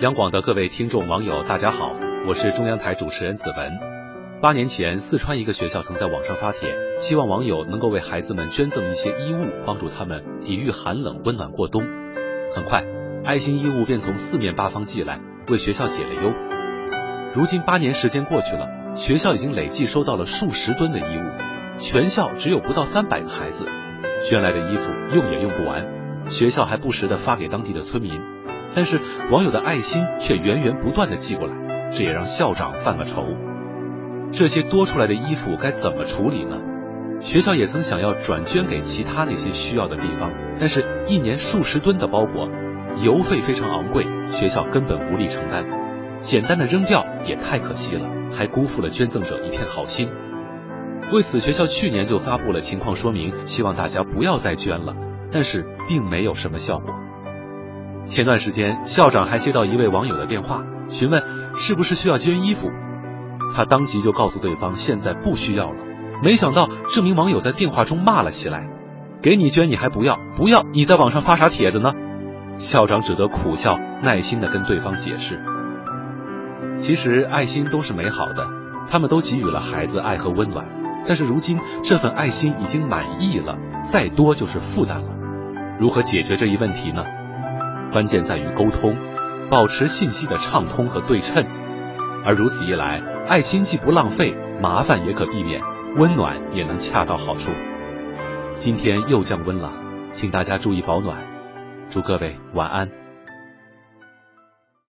央广的各位听众网友，大家好，我是中央台主持人子文。八年前，四川一个学校曾在网上发帖，希望网友能够为孩子们捐赠一些衣物，帮助他们抵御寒冷，温暖过冬。很快，爱心衣物便从四面八方寄来，为学校解了忧。如今八年时间过去了，学校已经累计收到了数十吨的衣物，全校只有不到三百个孩子，捐来的衣服用也用不完，学校还不时的发给当地的村民。但是网友的爱心却源源不断的寄过来，这也让校长犯了愁。这些多出来的衣服该怎么处理呢？学校也曾想要转捐给其他那些需要的地方，但是一年数十吨的包裹，邮费非常昂贵，学校根本无力承担。简单的扔掉也太可惜了，还辜负了捐赠者一片好心。为此，学校去年就发布了情况说明，希望大家不要再捐了，但是并没有什么效果。前段时间，校长还接到一位网友的电话，询问是不是需要捐衣服，他当即就告诉对方现在不需要了。没想到这名网友在电话中骂了起来：“给你捐你还不要？不要你在网上发啥帖子呢？”校长只得苦笑，耐心的跟对方解释。其实爱心都是美好的，他们都给予了孩子爱和温暖，但是如今这份爱心已经满意了，再多就是负担了。如何解决这一问题呢？关键在于沟通，保持信息的畅通和对称，而如此一来，爱心既不浪费，麻烦也可避免，温暖也能恰到好处。今天又降温了，请大家注意保暖，祝各位晚安。